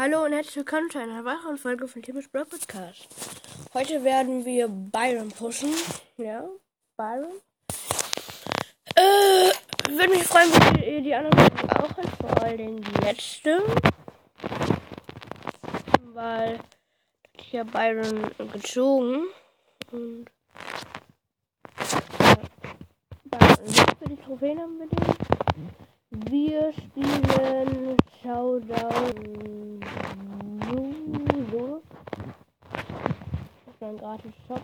Hallo und herzlich willkommen zu einer weiteren Folge von Timus Blog Podcast. Heute werden wir Byron pushen. Ja, Byron. Äh, würde mich freuen, wenn ihr die anderen Folgen auch hört, vor allem die letzte. Weil ich ja Byron gezogen und ja, Byron für die Trophäen haben wir den. Wir spielen Showdown Solo. Das ist ein gratis Shop.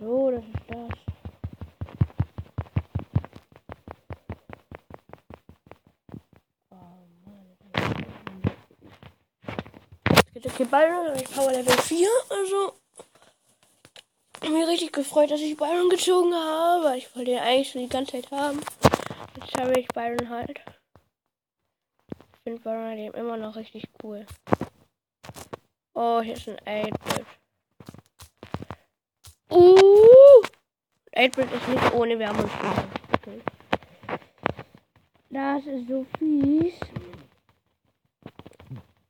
So, das ist das. Oh Mann. Okay, Byron, ich Power Level 4, also mir richtig gefreut, dass ich Byron gezogen habe. Ich wollte ihn eigentlich schon die ganze Zeit haben. Jetzt habe ich Byron halt. Ich finde Byron eben immer noch richtig cool. Oh, hier ist ein 8-Bit. Uh! 8-Bit ist nicht ohne. Okay. Das ist so fies.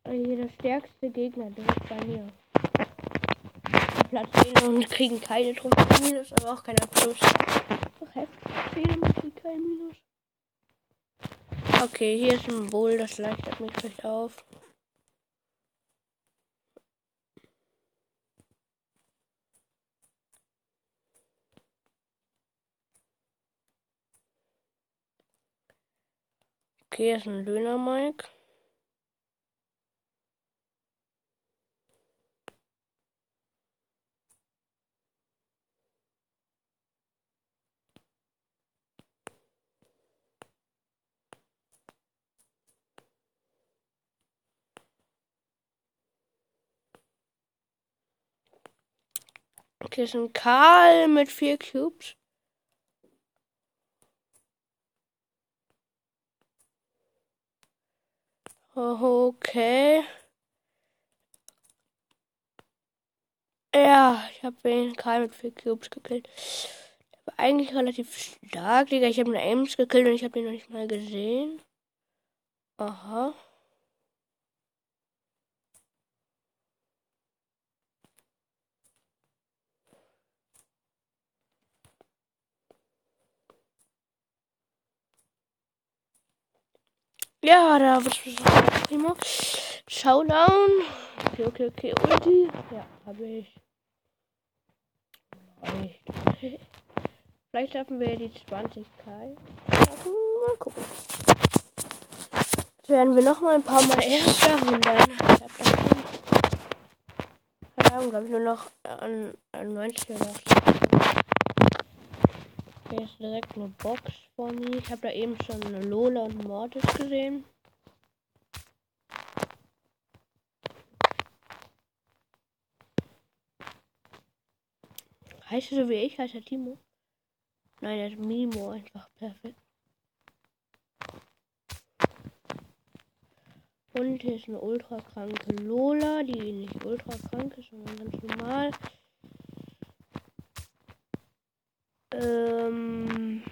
Hier der stärkste Gegner, der ist bei mir. Platz 10 und kriegen keine Trophäe Minus, aber auch keine Plus. Doch heftig, kriegen kein Minus. Okay, hier ist ein Bull, das leichtet mich recht auf. Okay, hier ist ein Döner Mike. Okay, ist ein Karl mit vier Cubes. Okay. Ja, ich habe den Karl mit vier Cubes gekillt. War eigentlich relativ stark, Digga. Ich habe einen Ames gekillt und ich habe den noch nicht mal gesehen. Aha. Ja, da wird prima. Showdown. Okay, okay, okay. Ulti. Ja, habe ich. Reicht. Vielleicht schaffen wir die 20k. Mal gucken. Jetzt werden wir noch mal ein paar Mal Erster und dann. Ich glaube ich, nur noch an, an 90 oder 80. Hier ist direkt eine Box vor mir. Ich habe da eben schon eine Lola und Mortis gesehen. Heißt er so wie ich? Heißt er Timo? Nein, er ist Mimo einfach perfekt. Und hier ist eine ultra kranke Lola, die nicht ultra krank ist, sondern ganz normal. Ähm.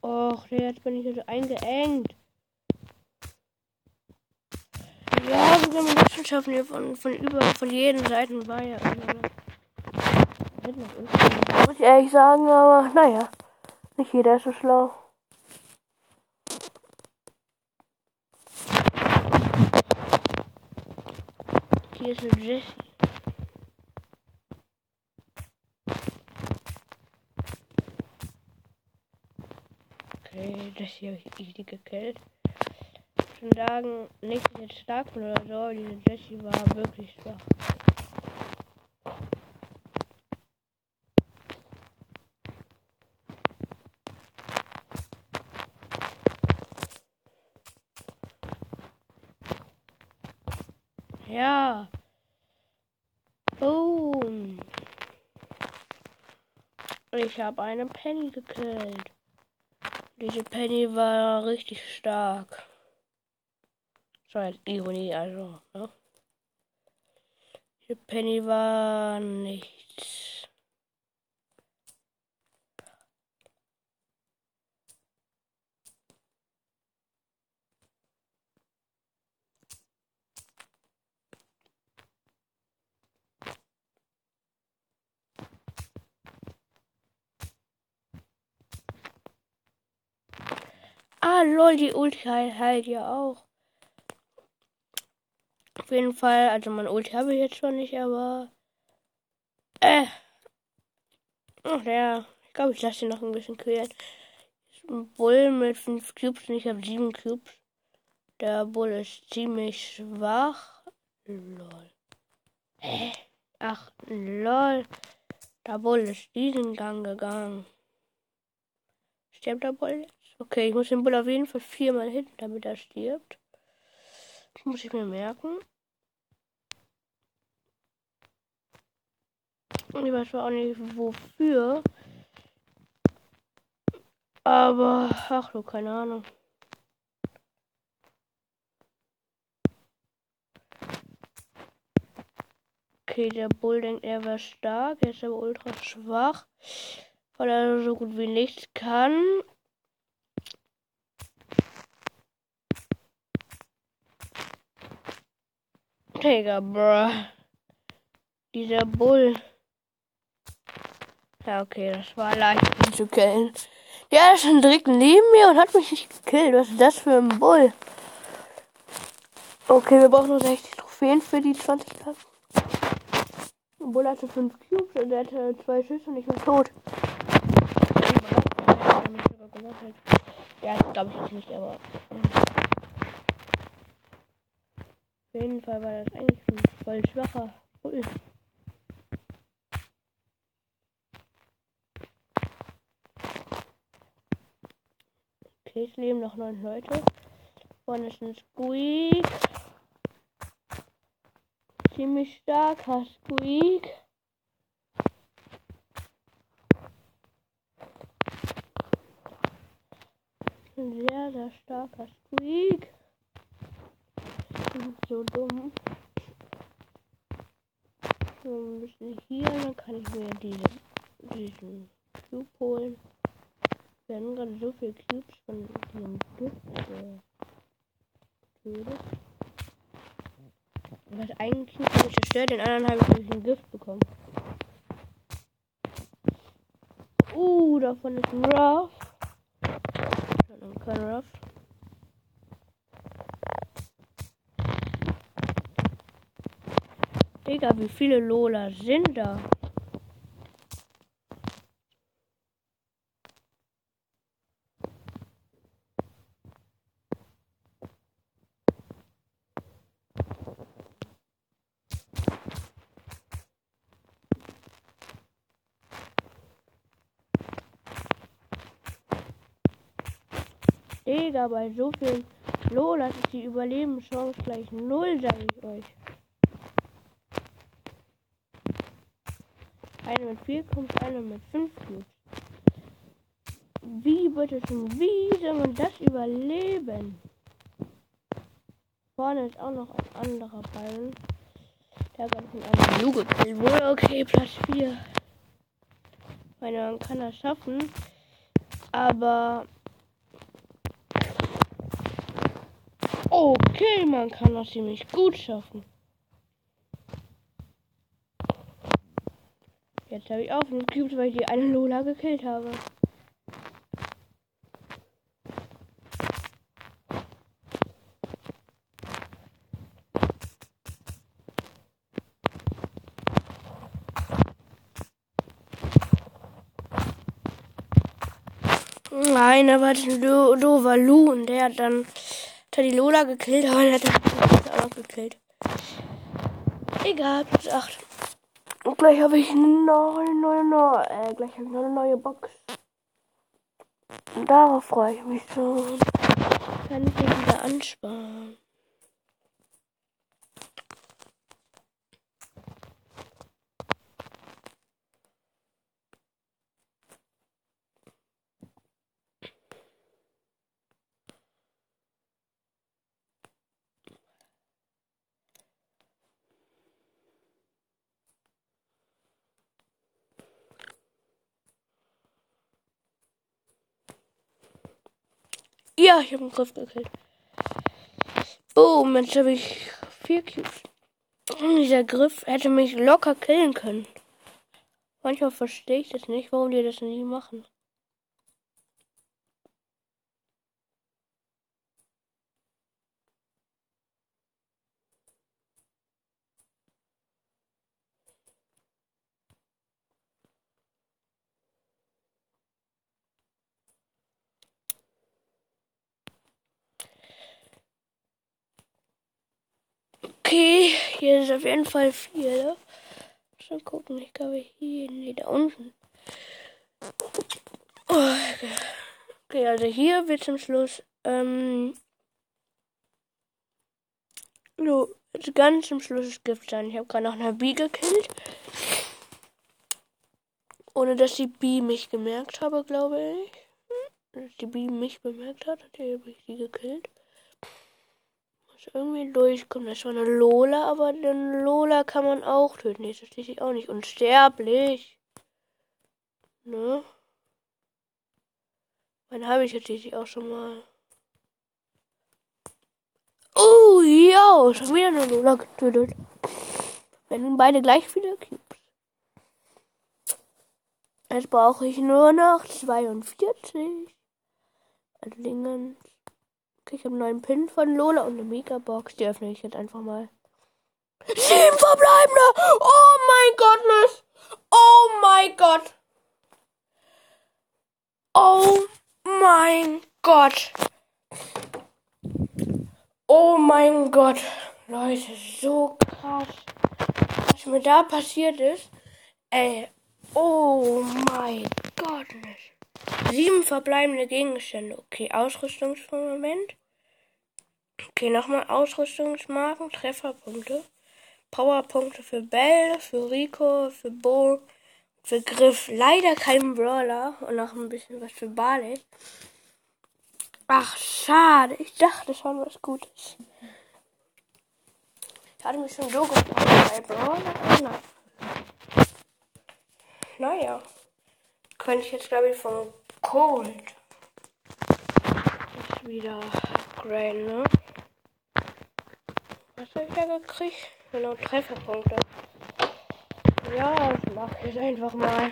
Och, jetzt bin ich jetzt eingeengt. Ja, wir können das schon schaffen hier von, von über, von jeden Seiten war ja Muss ich ehrlich sagen, aber naja. Nicht jeder ist so schlau. Hier ist eine Jessie. Okay, Jessie habe ich easy gekillt. Schon sagen, nicht jetzt stark oder so, diese Jessie war wirklich schwach. Ja. Ich habe einen Penny gekillt. Diese Penny war richtig stark. So als halt Ironie, also, ne? Diese Penny war nichts. Lol, die Ulti halt, halt ja auch. Auf jeden Fall, also mein Ulti habe ich jetzt schon nicht, aber. Äh. Ach ja, ich glaube, ich lasse ihn noch ein bisschen quälen. Ein Bull mit 5 Cubes und ich habe 7 Cubes. Der Bull ist ziemlich schwach. Lol. Hä? Ach, lol. Der Bull ist diesen Gang gegangen. Stirbt der Bull jetzt? Okay, ich muss den Bull auf jeden Fall viermal hitten, damit er stirbt. Das muss ich mir merken. Ich weiß zwar auch nicht wofür. Aber, ach du, keine Ahnung. Okay, der Bull denkt, er wäre stark. Er ist aber ultra schwach. Weil er so gut wie nichts kann. Digga, bruh. Dieser Bull. Ja, okay, das war leicht, ihn zu killen. Der ist schon direkt neben mir und hat mich nicht gekillt. Was ist das für ein Bull? Okay, wir brauchen noch 60 Trophäen für die 20 Klassen. Der Bull hatte 5 Cubes und er hatte zwei Schüsse und ich bin tot. Ja, das glaube ich nicht, aber. Auf jeden Fall war das eigentlich ein voll schwacher Bull. Okay, es leben noch neun Leute. Vorne ist ein Squeak. Ziemlich starker Squeak. Ein sehr, sehr starker Squeak so dumm. So ein bisschen hier, dann kann ich mir diese, diesen Cube holen. Wir haben gerade so viele Cubes von diesem Gift. Was einen Cube habe ich zerstört, den anderen habe ich durch ein Gift bekommen. Uh, davon ist ein Ruff. Kein Ruff. Digga, wie viele Lola sind da? Digga, bei so vielen Lola ist die Überlebenschance gleich null, sag ich euch. Eine mit 4 Cubes, eine mit 5 Cubes. Wie bitte schon, wie soll man das überleben? Vorne ist auch noch ein anderer Ball. Der hat von einem Lu gekillt wurde. Okay, Platz 4. Meine, man kann das schaffen. Aber. Okay, man kann das ziemlich gut schaffen. Jetzt habe ich auch fünf Cubes, weil ich die eine Lola gekillt habe. Nein, da war ein Do doofer Lu und der hat dann hat die Lola gekillt, aber der hat dann auch noch gekillt. Egal, Platz 8. Gleich habe ich neue, neue, neue, äh, gleich habe ich noch eine neue Box. Und darauf freue ich mich schon. Kann ich wieder ansparen. Ja, ich habe einen Griff gekillt. Boom, jetzt habe ich vier Cubes. Und dieser Griff hätte mich locker killen können. Manchmal verstehe ich das nicht, warum die das nicht machen. Okay, hier ist auf jeden Fall viel. Schon gucken, ich glaube hier, nee, da unten. Oh, okay, also hier wird zum Schluss, ähm, so, ganz zum Schluss ist Gift sein. Ich habe gerade noch eine Bee gekillt. Ohne dass die Bee mich gemerkt habe, glaube ich. Dass die Bee mich bemerkt hat, hat die gekillt irgendwie durchkommen. Das war eine Lola, aber den Lola kann man auch töten. Nee, verstehe ich auch nicht. Unsterblich. Ne? Wann habe ich jetzt auch schon mal. Oh, ja, schon wieder eine Lola getötet. Wenn beide gleich viele Cubes. Jetzt brauche ich nur noch 42. Also Dingens. Ich habe einen neuen Pin von Lola und eine Megabox. Die öffne ich jetzt einfach mal. Sieben verbleibende! Oh mein Gott! Oh mein Gott! Oh mein Gott! Oh mein Gott! Leute, so krass. Was mir da passiert ist. Ey. Oh mein Gott. Sieben verbleibende Gegenstände. Okay, Ausrüstungsmoment. Okay, nochmal Ausrüstungsmarken, Trefferpunkte. Powerpunkte für Bell, für Rico, für Bo, für Griff. Leider kein Brawler und noch ein bisschen was für Barley. Ach, schade. Ich dachte schon was Gutes. Ich hatte mich schon so gefreut bei Brawler. Naja könnte ich jetzt, glaube ich, von Cold. Ist wieder Grain, ne? Was habe ich da gekriegt? Genau, Trefferpunkte. Ja, ich mache jetzt einfach mal.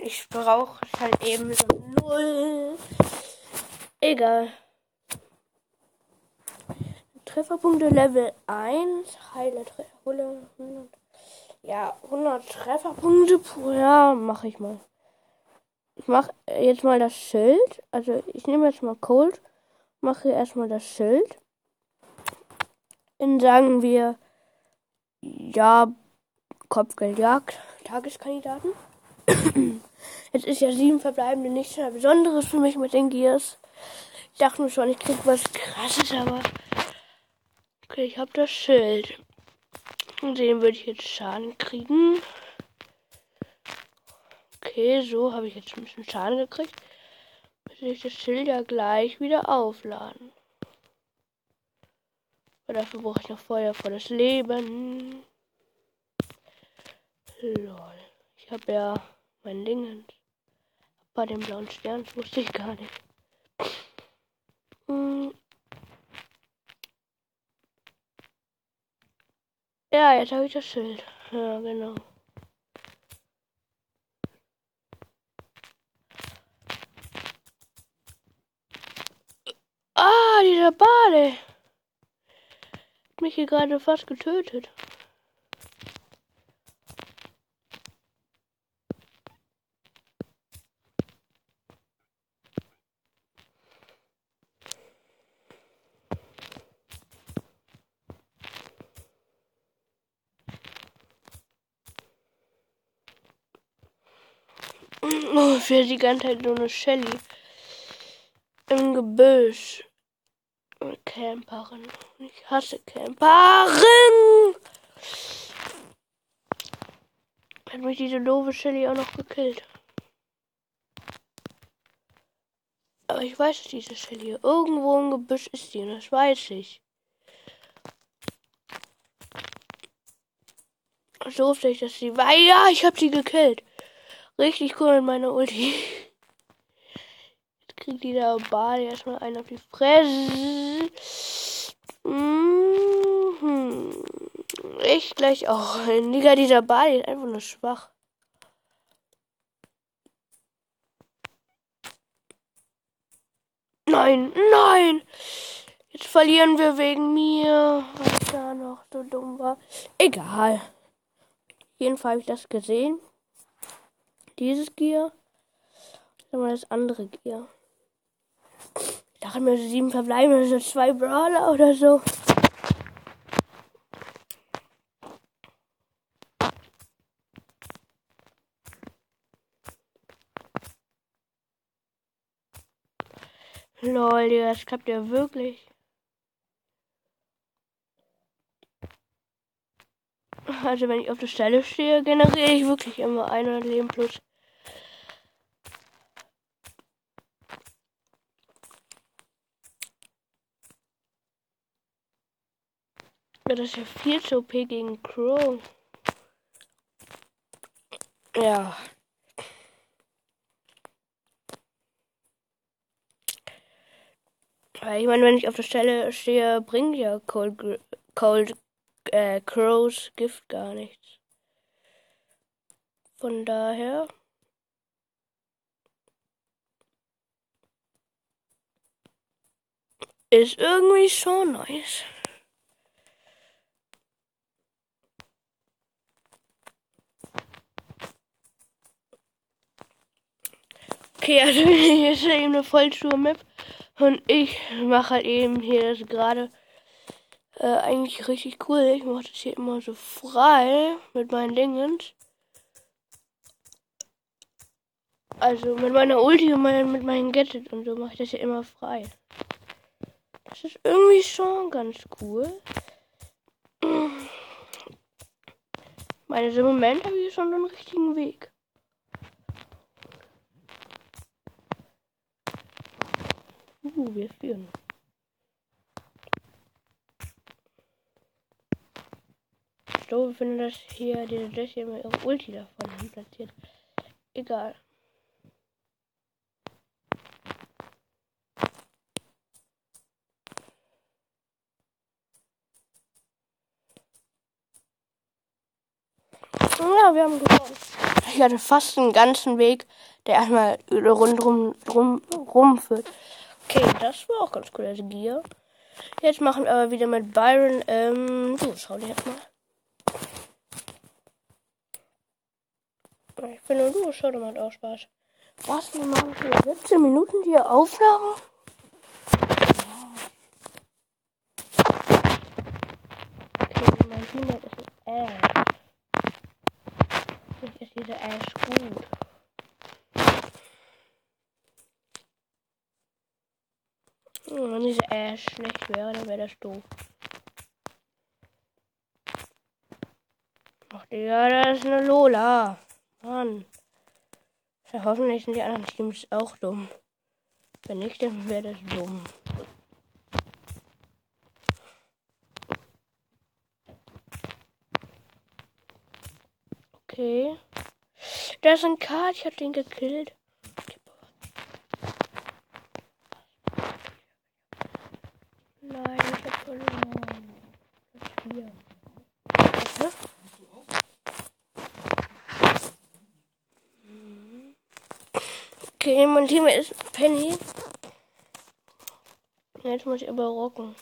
Ich brauche halt eben so null. Egal. Trefferpunkte Level 1. Heile Trefferpunkte. Ja, 100 Trefferpunkte pro Jahr mache ich mal. Ich mache jetzt mal das Schild. Also ich nehme jetzt mal Cold. Mache erstmal das Schild. In sagen wir ja Kopfgeldjagd Tageskandidaten. Jetzt ist ja sieben verbleibende nichts mehr Besonderes für mich mit den Gears. Ich dachte mir schon, ich krieg was krasses, aber okay, ich habe das Schild. Und den würde ich jetzt Schaden kriegen. Okay, so habe ich jetzt ein bisschen Schaden gekriegt. Muss ich das Schild ja gleich wieder aufladen. Aber dafür brauche ich noch Feuer vor das Leben. Lol. Ich habe ja mein Ding bei dem blauen Stern, wusste ich gar nicht. Hm. Ja, jetzt habe ich das Schild. Ja, genau. Ah, Hat mich hier gerade fast getötet. Oh, für die ganze Zeit so eine Shelly. Im Gebüsch. Camperin. Ich hasse Camperin! Hat mich diese doofe Shelly auch noch gekillt. Aber ich weiß, dass diese Shelly irgendwo im Gebüsch ist die und das weiß ich. So wusste ich, dass sie war. Ja, ich hab sie gekillt. Richtig cool mit meiner Ulti. Jetzt kriegt dieser Ball erstmal einen auf die Fresse. Ich gleich auch. Digga, dieser Ball ist einfach nur schwach. Nein, nein! Jetzt verlieren wir wegen mir, weil ich da noch so dumm war. Egal. Jedenfalls habe ich das gesehen. Dieses Gear. Dann mal das andere Gear. Ich dachte mir, sieben verbleiben, sind zwei Brawler oder so. Lol, das klappt ja wirklich. Also wenn ich auf der Stelle stehe, generiere ich wirklich immer 100 Leben plus. Ja, das ist ja viel zu OP gegen Crow. Ja. Ich meine, wenn ich auf der Stelle stehe, bringt ja Cold, Cold äh, Crows Gift gar nichts. Von daher. Ist irgendwie schon nice. Okay, also hier ist eben eine Vollschuhe-Map. Und ich mache halt eben hier das gerade äh, eigentlich richtig cool. Ich mache das hier immer so frei mit meinen Dingen. Also mit meiner Ulti und mein, mit meinem Gadget und so mache ich das hier immer frei. Das ist irgendwie schon ganz cool. Meine, im Moment habe ich schon den richtigen Weg. Uh, wir führen. Glaube, wenn das hier, Jesse hier mal ihre Ulti davon platziert. Egal. Ja, wir haben gewonnen. Ich hatte fast einen ganzen Weg, der erstmal rundrum rum, rumführt. Okay, das war auch ganz cool, das Gear. Jetzt machen wir aber wieder mit Byron. Ähm, du, schau dir jetzt mal. Ich finde, du, schau dir mal auch Spaß. Was, wir machen hier 17 Minuten hier Aufnahme? Okay, mein Teammate ist Ash. Ich ist dieser Ash gut. Ash schlecht wäre, dann wäre das doof. Ach, Digga, das ist eine Lola. Mann. Ja, hoffentlich sind die anderen Teams auch dumm. Wenn nicht, dann wäre das dumm. Okay. Da ist ein Kart, ich hab den gekillt. Nein, ich hab verloren. Das hier. Okay, mein Team ist Penny. Jetzt muss ich aber rocken.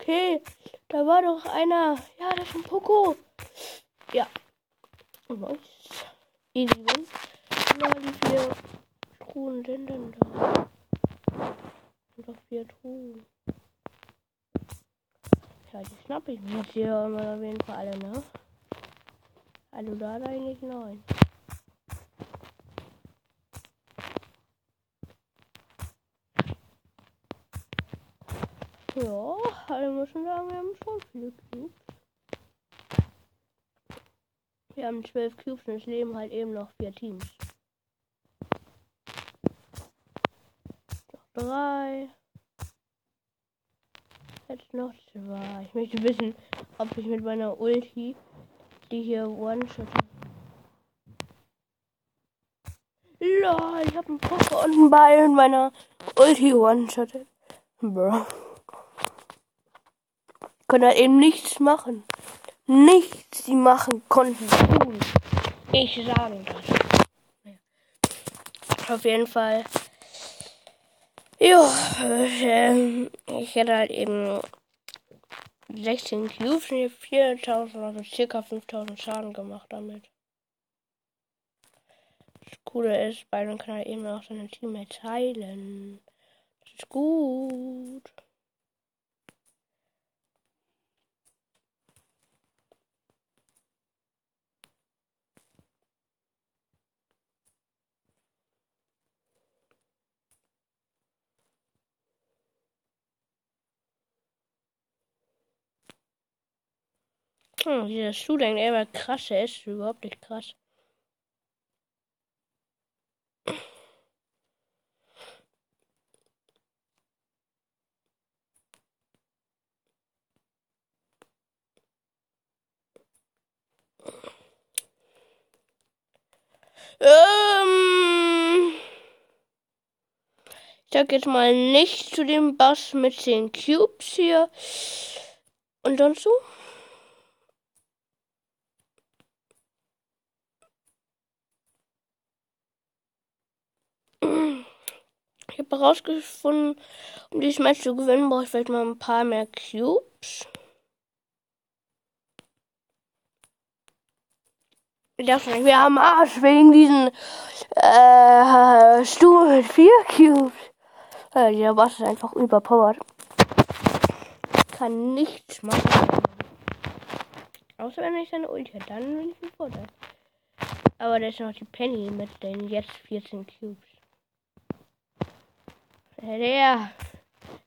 Okay, da war doch einer. Ja, das ist ein Poco. Ja. Nice. Easy win. Ja, die vier Truhen sind denn da? Und doch vier Truhen. Ja, die schnappe ich mir hier auf jeden Fall alle, ne? Also da eigentlich neun. Ja, alle müssen sagen, wir haben schon viele Cubes. Wir haben zwölf Cubes und es leben halt eben noch vier Teams. drei. Jetzt noch zwei. Ich möchte wissen, ob ich mit meiner Ulti die hier one-shot. Lol, ich habe einen Poker und einen Ball in meiner Ulti one-shottet. Bro. Konnte halt eben nichts machen. Nichts sie machen konnten. Ich sage das. Auf jeden Fall. Ja, äh, ich hätte halt eben 16 Cubes, 4000, also circa 5000 Schaden gemacht damit. Das Coole ist, Byron kann halt eben auch seine Teammates heilen. Das ist gut. Hm, dieser Schuh denkt, er war krass, er ist überhaupt nicht krass. Ähm, ich sag jetzt mal nicht zu dem Bass mit den Cubes hier. Und sonst so? Ich habe herausgefunden, um dieses Match zu gewinnen, brauche ich vielleicht mal ein paar mehr Cubes. Ich dachte nicht, wir haben Arsch wegen diesen äh, Stuhl mit vier Cubes. Äh, der Boss ist einfach überpowered. Kann nichts machen. Außer wenn ich seine Ulti hat, dann bin ich im Vorteil. Aber da ist noch die Penny mit den jetzt 14 Cubes. Der,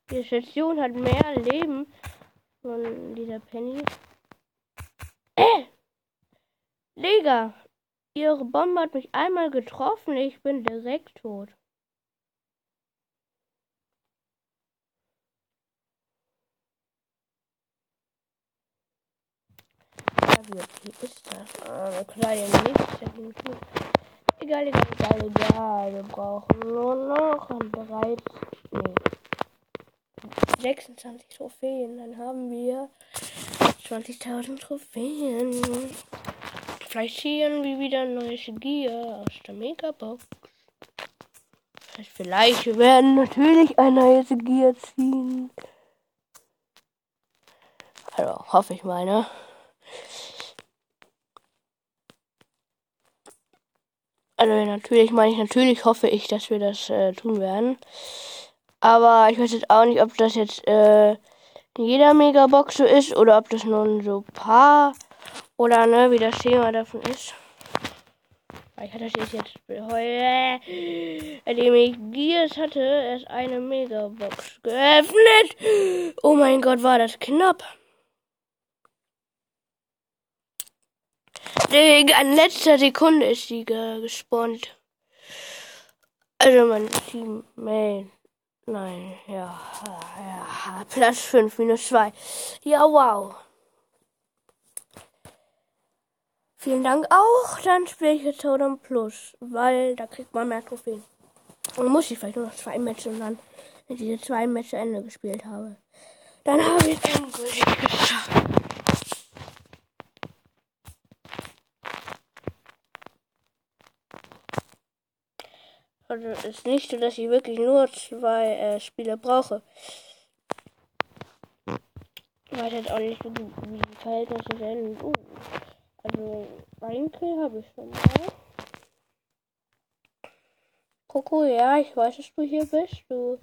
die Station hat mehr Leben von dieser Penny. Äh! Lega! Ihre Bombe hat mich einmal getroffen. Ich bin direkt tot. Wie ist das? Ah, klar, ja nichts. Egal, egal, egal, egal. Wir brauchen nur noch drei, nee, 26 Trophäen. Dann haben wir 20.000 Trophäen. Vielleicht ziehen wir wieder ein neues Gear aus der Megabox. Vielleicht wir werden natürlich ein neues Gear ziehen. Also, hoffe ich mal, ne? Also natürlich meine ich, natürlich hoffe ich, dass wir das äh, tun werden. Aber ich weiß jetzt auch nicht, ob das jetzt äh, in jeder Megabox so ist oder ob das nur so ein paar oder ne, wie das Thema davon ist. Ich hatte das jetzt heute, indem ich Gears hatte, erst eine Megabox geöffnet. Oh mein Gott, war das knapp. In letzter Sekunde ist sie gespawnt. Also mein Teammate. Nein, ja, ja, Platz 5 minus 2. Ja, wow. Vielen Dank auch. Dann spiele ich jetzt Totem Plus, weil da kriegt man mehr Trophäen. Und muss ich vielleicht nur noch zwei Matches und dann, diese zwei Matches Ende gespielt habe, dann habe ich endgültig Also es ist nicht so, dass ich wirklich nur zwei äh, Spiele brauche. Ich weiß jetzt auch nicht, wie die Verhältnisse sind. Uh, also einen Kill habe ich schon mal. Coco, ja, ich weiß, dass du hier bist. Du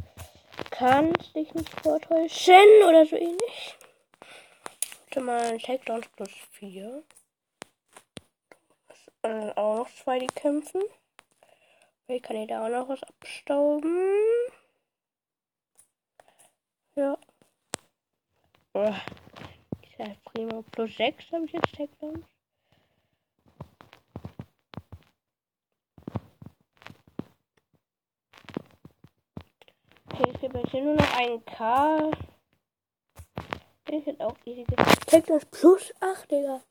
kannst dich nicht vortäuschen oder so ähnlich. Schon mal ein Takedowns plus 4. Und auch noch zwei, die kämpfen. Ich kann hier da auch noch was abstauben. Ja. Oh. Ich sag prima. Plus 6 habe ich jetzt Takedowns. Okay, Ist hier nur noch ein K. Ich hätte auch easy das plus 8, Digga.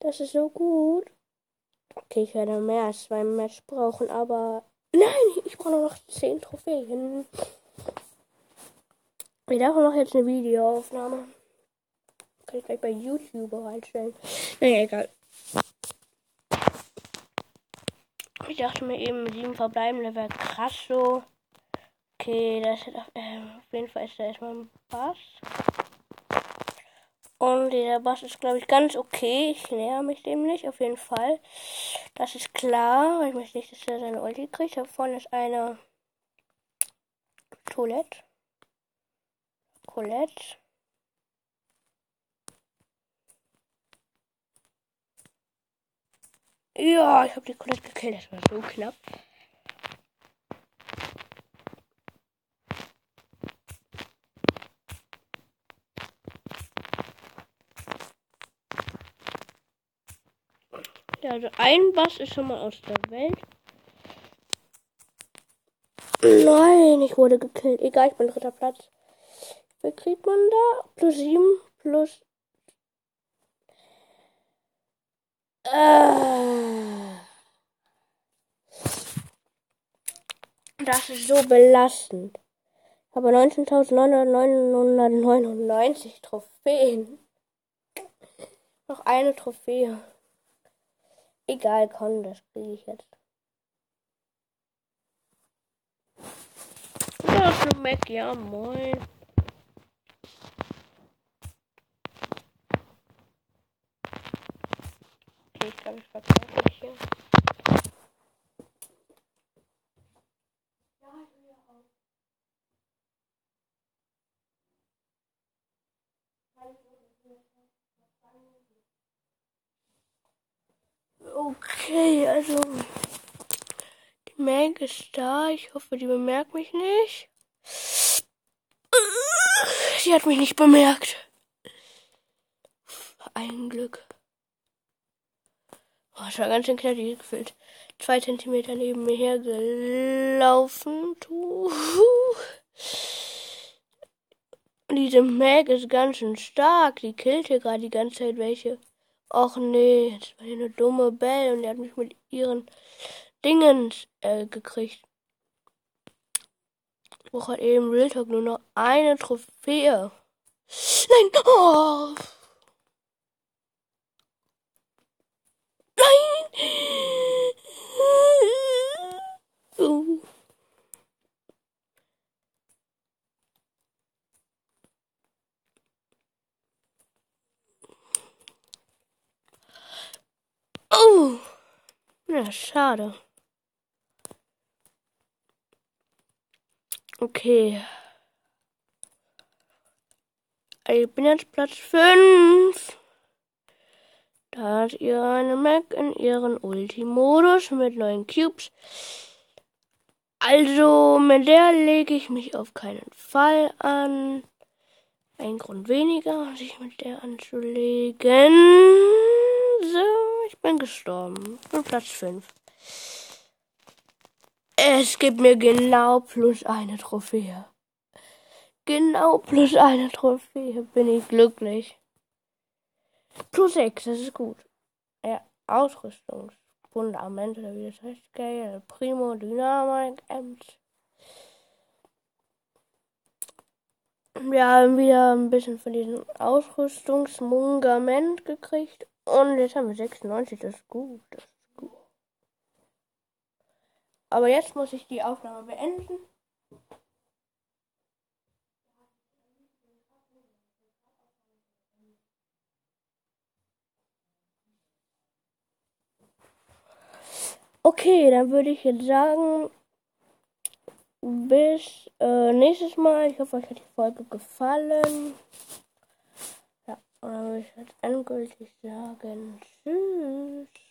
Das ist so gut. Okay, ich werde mehr als zwei Match brauchen, aber. Nein, ich brauche noch 10 Trophäen. Ich darf noch jetzt eine Videoaufnahme. Kann ich gleich bei YouTube reinstellen. Naja, egal. Ich dachte mir eben, mit sieben verbleibende wäre krass so. Okay, das ist auf, äh, auf jeden Fall ist da erstmal ein Bass. Und der Bass ist, glaube ich, ganz okay. Ich näher mich dem nicht, auf jeden Fall. Das ist klar, ich möchte nicht, dass er seine Ulti kriegt. Da vorne ist eine Toilette. Colette. Ja, ich habe die Colette gekillt. Das war so knapp. Ja, also ein Bass ist schon mal aus der Welt. Nein, ich wurde gekillt. Egal, ich bin dritter Platz. Wie kriegt man da? Plus 7 plus. Äh. Das ist so belastend. Aber 19.999 Trophäen. Noch eine Trophäe. Egal, komm, das kriege ich jetzt. Ist ein Mac, ja, moin. Okay, ich glaube, ich verkaufe mich hier. Okay, also die Meg ist da. Ich hoffe, die bemerkt mich nicht. Sie hat mich nicht bemerkt. Ein Glück. Oh, ich war ganz schön knackig gefühlt. Zwei Zentimeter neben mir hergelaufen. Diese Meg ist ganz schön stark. Die killt hier gerade die ganze Zeit welche. Och nee, das war hier eine dumme Belle und die hat mich mit ihren Dingen äh, gekriegt. Ich brauche halt eben Real Talk nur noch eine Trophäe. Nein! Oh! Nein! Uh. Oh! Ja, schade. Okay. Ich bin jetzt Platz 5. Da hat ihr eine Mac in ihren Ulti-Modus mit neuen Cubes. Also, mit der lege ich mich auf keinen Fall an. Ein Grund weniger, sich mit der anzulegen. So, ich bin gestorben. Bin Platz 5. Es gibt mir genau plus eine Trophäe. Genau plus eine Trophäe. Bin ich glücklich. Plus 6, das ist gut. Ja, Ausrüstungsfundament, oder wie das heißt. Scale, Primo, Dynamik, Ems. Wir haben wieder ein bisschen von diesem Ausrüstungsmungament gekriegt. Und jetzt haben wir 96, das ist gut. Das ist gut. Aber jetzt muss ich die Aufnahme beenden. Okay, dann würde ich jetzt sagen, bis äh, nächstes Mal. Ich hoffe, euch hat die Folge gefallen. Und dann würde ich endgültig sagen, tschüss.